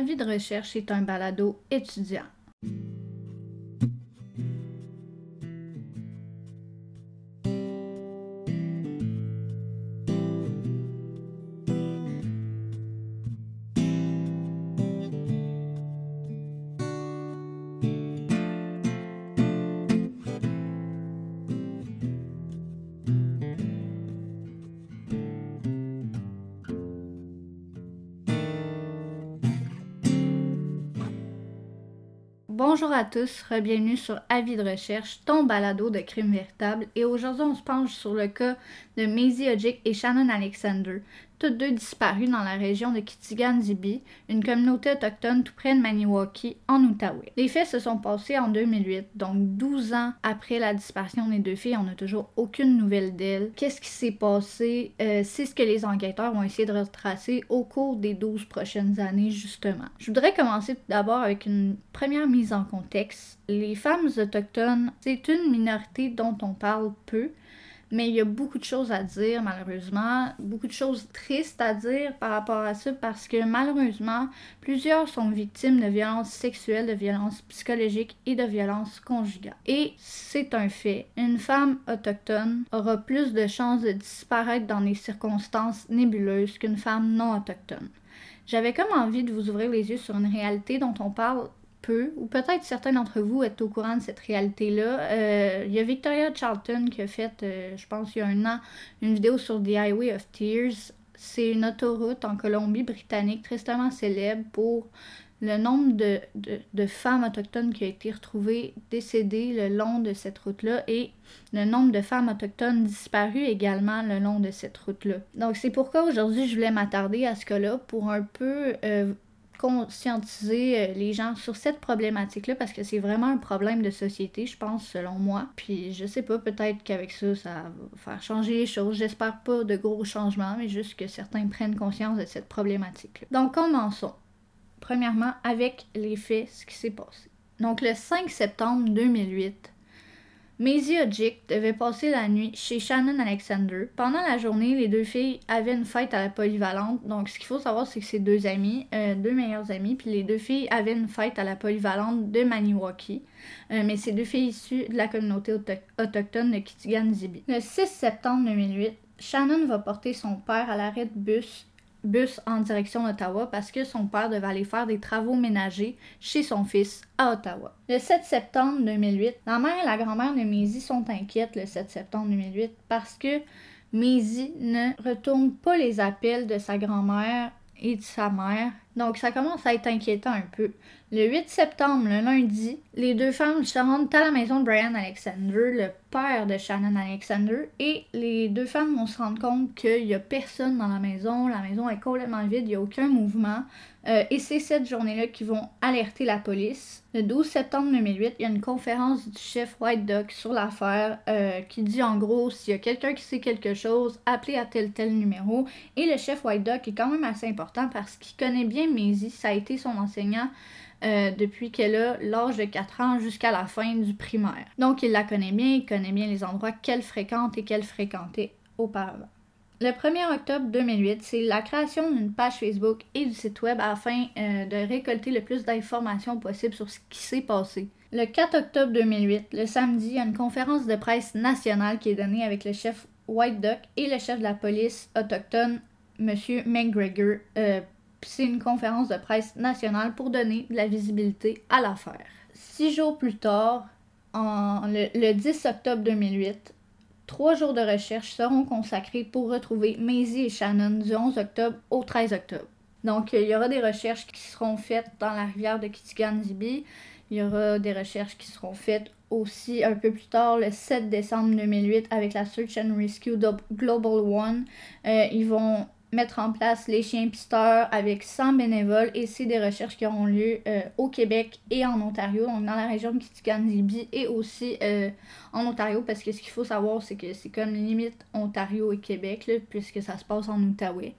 Avis de recherche est un balado étudiant. Bonjour à tous, bienvenue sur Avis de recherche, ton balado de crime véritable. Et aujourd'hui, on se penche sur le cas de Maisie Ojic et Shannon Alexander, toutes deux disparues dans la région de Kitigan-Zibi, une communauté autochtone tout près de Maniwaki, en Outaouais. Les faits se sont passés en 2008, donc 12 ans après la disparition des deux filles, on n'a toujours aucune nouvelle d'elles. Qu'est-ce qui s'est passé? Euh, c'est ce que les enquêteurs vont essayer de retracer au cours des 12 prochaines années, justement. Je voudrais commencer tout d'abord avec une première mise en contexte. Les femmes autochtones, c'est une minorité dont on parle peu, mais il y a beaucoup de choses à dire, malheureusement, beaucoup de choses tristes à dire par rapport à ça, parce que malheureusement, plusieurs sont victimes de violences sexuelles, de violences psychologiques et de violences conjugales. Et c'est un fait. Une femme autochtone aura plus de chances de disparaître dans des circonstances nébuleuses qu'une femme non autochtone. J'avais comme envie de vous ouvrir les yeux sur une réalité dont on parle peu, ou peut-être certains d'entre vous êtes au courant de cette réalité-là. Euh, il y a Victoria Charlton qui a fait, euh, je pense, il y a un an, une vidéo sur The Highway of Tears. C'est une autoroute en Colombie-Britannique tristement célèbre pour le nombre de, de, femmes autochtones qui ont été retrouvées décédées le long de cette route-là et le nombre de femmes autochtones disparues également le long de cette route-là. Donc c'est pourquoi aujourd'hui je voulais m'attarder à ce cas-là pour un peu euh, conscientiser euh, les gens sur cette problématique-là parce que c'est vraiment un problème de société, je pense, selon moi. Puis je sais pas, peut-être qu'avec ça, ça va faire changer les choses. J'espère pas de gros changements, mais juste que certains prennent conscience de cette problématique-là. Donc commençons. Premièrement, avec les faits, ce qui s'est passé. Donc le 5 septembre 2008, Maisie Ojic devait passer la nuit chez Shannon Alexander. Pendant la journée, les deux filles avaient une fête à la polyvalente. Donc, ce qu'il faut savoir, c'est que c'est deux amis, euh, deux meilleures amies, puis les deux filles avaient une fête à la polyvalente de Maniwaki. Euh, mais c'est deux filles issues de la communauté autochtone de Kitigan-Zibi. Le 6 septembre 2008, Shannon va porter son père à l'arrêt de bus bus en direction d'Ottawa parce que son père devait aller faire des travaux ménagers chez son fils à Ottawa. Le 7 septembre 2008, la mère et la grand-mère de Maisie sont inquiètes le 7 septembre 2008 parce que Maisie ne retourne pas les appels de sa grand-mère et de sa mère. Donc ça commence à être inquiétant un peu. Le 8 septembre, le lundi, les deux femmes se rendent à la maison de Brian Alexander, le père de Shannon Alexander, et les deux femmes vont se rendre compte qu'il n'y a personne dans la maison, la maison est complètement vide, il n'y a aucun mouvement. Euh, et c'est cette journée-là qu'ils vont alerter la police. Le 12 septembre 2008, il y a une conférence du chef White Duck sur l'affaire euh, qui dit en gros s'il y a quelqu'un qui sait quelque chose, appelez à tel tel numéro. Et le chef White Duck est quand même assez important parce qu'il connaît bien Maisie, ça a été son enseignant. Euh, depuis qu'elle a l'âge de 4 ans jusqu'à la fin du primaire. Donc il la connaît bien, il connaît bien les endroits qu'elle fréquente et qu'elle fréquentait auparavant. Le 1er octobre 2008, c'est la création d'une page Facebook et du site web afin euh, de récolter le plus d'informations possible sur ce qui s'est passé. Le 4 octobre 2008, le samedi, il y a une conférence de presse nationale qui est donnée avec le chef White Duck et le chef de la police autochtone, M. McGregor. Euh, c'est une conférence de presse nationale pour donner de la visibilité à l'affaire. Six jours plus tard, en, le 10 octobre 2008, Trois jours de recherche seront consacrés pour retrouver Maisie et Shannon du 11 octobre au 13 octobre. Donc, il y aura des recherches qui seront faites dans la rivière de Kitigan-Zibi. Il y aura des recherches qui seront faites aussi un peu plus tard, le 7 décembre 2008, avec la Search and Rescue Global One. Euh, ils vont mettre en place les chiens pisteurs avec 100 bénévoles et c'est des recherches qui auront lieu euh, au Québec et en Ontario, donc dans la région de Kitigan-Zibi et aussi euh, en Ontario parce que ce qu'il faut savoir c'est que c'est comme limite Ontario et Québec puisque ça se passe en Outaouais.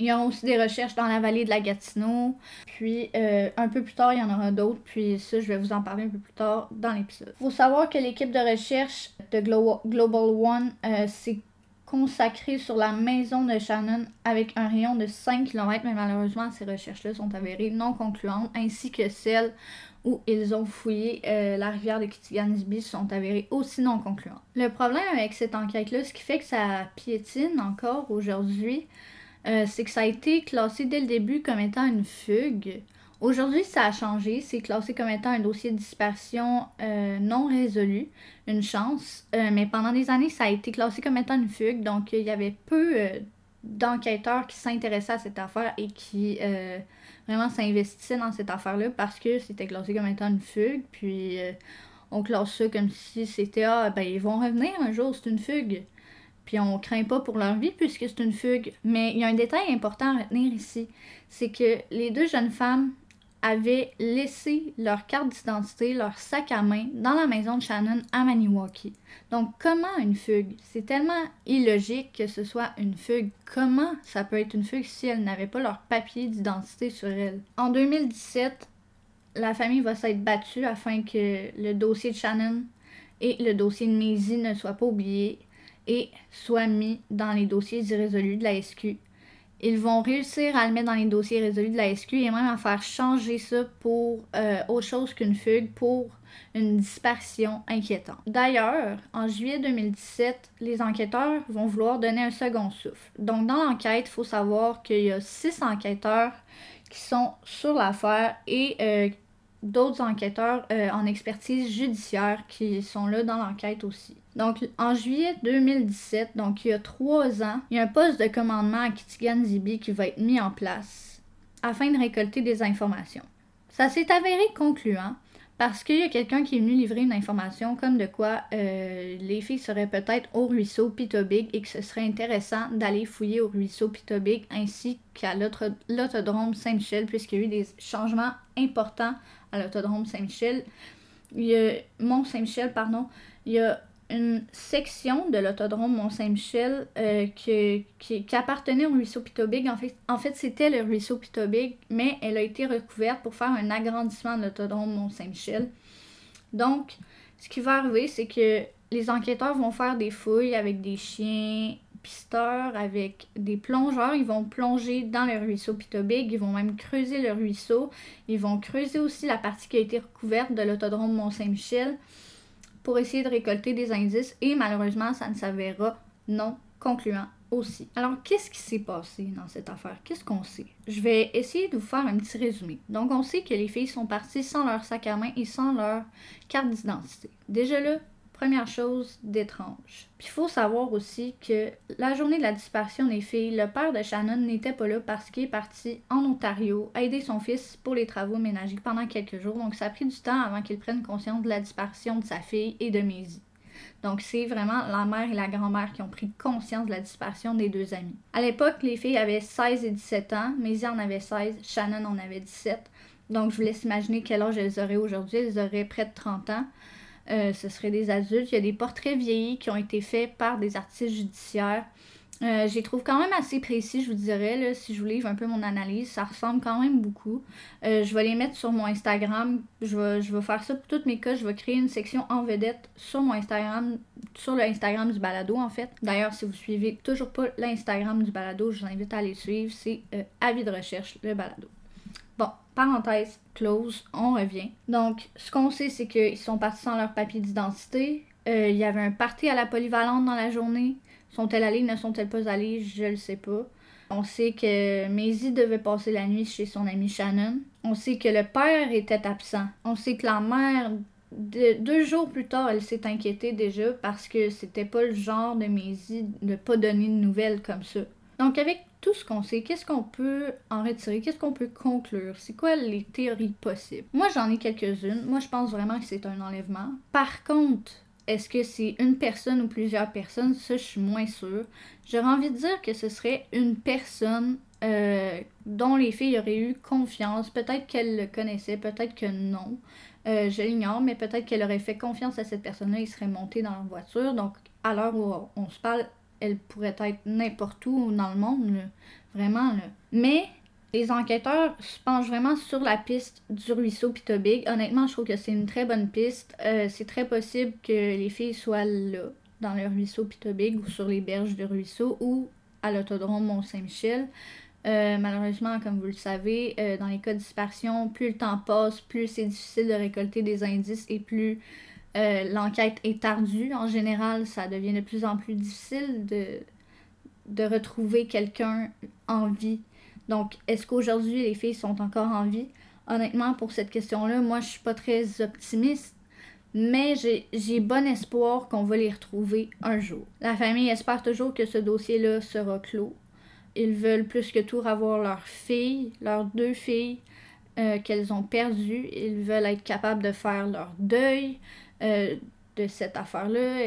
Il y aura aussi des recherches dans la vallée de la Gatineau. Puis euh, un peu plus tard, il y en aura d'autres. Puis ça, je vais vous en parler un peu plus tard dans l'épisode. Il faut savoir que l'équipe de recherche de Global One, c'est consacré sur la maison de Shannon avec un rayon de 5 km, mais malheureusement, ces recherches-là sont avérées non concluantes, ainsi que celles où ils ont fouillé euh, la rivière de Kitigansby sont avérées aussi non concluantes. Le problème avec cette enquête-là, ce qui fait que ça piétine encore aujourd'hui, euh, c'est que ça a été classé dès le début comme étant une fugue. Aujourd'hui, ça a changé. C'est classé comme étant un dossier de dispersion euh, non résolu. Une chance. Euh, mais pendant des années, ça a été classé comme étant une fugue. Donc, il y avait peu d'enquêteurs qui s'intéressaient à cette affaire et qui vraiment s'investissaient dans cette affaire-là parce que c'était classé comme étant une fugue. Puis, on classe ça comme si c'était Ah, ben, ils vont revenir un jour, c'est une fugue puis on craint pas pour leur vie puisque c'est une fugue. Mais il y a un détail important à retenir ici, c'est que les deux jeunes femmes avaient laissé leur carte d'identité, leur sac à main dans la maison de Shannon à Maniwaki. Donc comment une fugue? C'est tellement illogique que ce soit une fugue. Comment ça peut être une fugue si elles n'avaient pas leur papier d'identité sur elles En 2017, la famille va s'être battue afin que le dossier de Shannon et le dossier de Maisie ne soient pas oubliés et soit mis dans les dossiers irrésolus de la SQ. Ils vont réussir à le mettre dans les dossiers résolus de la SQ et même à faire changer ça pour euh, autre chose qu'une fugue, pour une disparition inquiétante. D'ailleurs, en juillet 2017, les enquêteurs vont vouloir donner un second souffle. Donc, dans l'enquête, il faut savoir qu'il y a six enquêteurs qui sont sur l'affaire et euh, d'autres enquêteurs euh, en expertise judiciaire qui sont là dans l'enquête aussi. Donc, en juillet 2017, donc il y a trois ans, il y a un poste de commandement à Kitigan Zibi qui va être mis en place afin de récolter des informations. Ça s'est avéré concluant parce qu'il y a quelqu'un qui est venu livrer une information comme de quoi euh, les filles seraient peut-être au ruisseau Pitobig et que ce serait intéressant d'aller fouiller au ruisseau Pitobig ainsi qu'à l'autodrome Saint-Michel puisqu'il y a eu des changements importants à l'autodrome Saint-Michel. Mont-Saint-Michel, pardon. Il y a une section de l'autodrome Mont-Saint-Michel euh, qui, qui, appartenait au ruisseau Pitobig. En fait, en fait c'était le ruisseau Pitobig, mais elle a été recouverte pour faire un agrandissement de l'autodrome Mont-Saint-Michel. Donc, ce qui va arriver, c'est que les enquêteurs vont faire des fouilles avec des chiens pisteurs, avec des plongeurs. Ils vont plonger dans le ruisseau Pitobig. Ils vont même creuser le ruisseau. Ils vont creuser aussi la partie qui a été recouverte de l'autodrome Mont-Saint-Michel pour essayer de récolter des indices et malheureusement, ça ne s'avérera non concluant aussi. Alors, qu'est-ce qui s'est passé dans cette affaire? Qu'est-ce qu'on sait? Je vais essayer de vous faire un petit résumé. Donc, on sait que les filles sont parties sans leur sac à main et sans leur carte d'identité. Déjà là, Première chose d'étrange. Puis il faut savoir aussi que la journée de la disparition des filles, le père de Shannon n'était pas là parce qu'il est parti en Ontario aider son fils pour les travaux ménagers pendant quelques jours. Donc ça a pris du temps avant qu'il prenne conscience de la disparition de sa fille et de Maisie. Donc, c'est vraiment la mère et la grand-mère qui ont pris conscience de la disparition des deux amis. À l'époque, les filles avaient 16 et 17 ans. Maisie en avait 16, Shannon en avait 17. Donc, je vous laisse imaginer quel âge elles auraient aujourd'hui. Elles auraient près de 30 ans. Euh, ce seraient des adultes. Il y a des portraits vieillis qui ont été faits par des artistes judiciaires. Euh, je trouve quand même assez précis, je vous dirais, si je vous livre un peu mon analyse. Ça ressemble quand même beaucoup. Euh, je vais les mettre sur mon Instagram. Je vais, faire ça pour toutes mes cas. Je vais créer une section en vedette sur mon Instagram, sur le Instagram du balado, en fait. D'ailleurs, si vous suivez toujours pas l'Instagram du balado, je vous invite à aller suivre. C'est Avis de recherche, le balado. Parenthèse close, on revient. Donc, ce qu'on sait, c'est qu'ils sont partis sans leur papier d'identité. Euh, il y avait un party à la polyvalente dans la journée. Sont-elles allées, ne sont-elles pas allées, je le sais pas. On sait que Maisie devait passer la nuit chez son ami Shannon. On sait que le père était absent. On sait que la mère, deux jours plus tard, elle s'est inquiétée déjà parce que c'était pas le genre de Maisie de pas donner de nouvelles comme ça. Donc avec tout ce qu'on sait, qu'est-ce qu'on peut en retirer, qu'est-ce qu'on peut conclure, c'est quoi les théories possibles? Moi, j'en ai quelques-unes. Moi, je pense vraiment que c'est un enlèvement. Par contre, est-ce que c'est une personne ou plusieurs personnes? Ça, je suis moins sûre. J'aurais envie de dire que ce serait une personne euh, dont les filles auraient eu confiance. Peut-être qu'elles le connaissaient, peut-être que non. Euh, je l'ignore, mais peut-être qu'elle aurait fait confiance à cette personne-là, ils seraient montés dans leur voiture. Donc, à l'heure où on se parle, elle pourrait être n'importe où dans le monde, vraiment. Mais les enquêteurs se penchent vraiment sur la piste du ruisseau Pitobig. Honnêtement, je trouve que c'est une très bonne piste. Euh, c'est très possible que les filles soient là. dans le ruisseau Pitobig ou sur les berges du ruisseau ou à l'autodrome Mont-Saint-Michel. Euh, malheureusement, comme vous le savez, euh, dans les cas de dispersion, plus le temps passe, plus c'est difficile de récolter des indices et plus euh, l'enquête est tardue. En général, ça devient de plus en plus difficile de, de retrouver quelqu'un en vie. Donc, est-ce qu'aujourd'hui les filles sont encore en vie? Honnêtement, pour cette question-là, moi, je suis pas très optimiste. Mais j'ai bon espoir qu'on va les retrouver un jour. La famille espère toujours que ce dossier-là sera clos. Ils veulent plus que tout avoir leurs filles, leurs deux filles euh, qu'elles ont perdues. Ils veulent être capables de faire leur deuil euh, de cette affaire-là.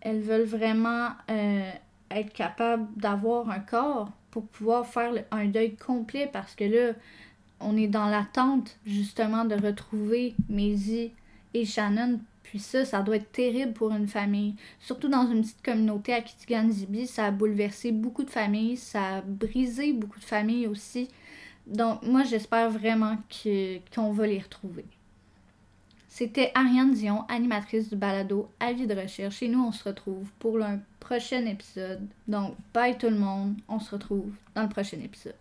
Elles, veulent vraiment euh, être capables d'avoir un corps pour pouvoir faire un deuil complet parce que là, on est dans l'attente justement de retrouver Maisie et Shannon. Puis ça, ça doit être terrible pour une famille. Surtout dans une petite communauté à Kitigan-Zibi, ça a bouleversé beaucoup de familles, ça a brisé beaucoup de familles aussi. Donc moi, j'espère vraiment qu'on va les retrouver. C'était Ariane Dion, animatrice du balado Avis de recherche. Et nous, on se retrouve pour un prochain épisode. Donc, bye tout le monde. On se retrouve dans le prochain épisode.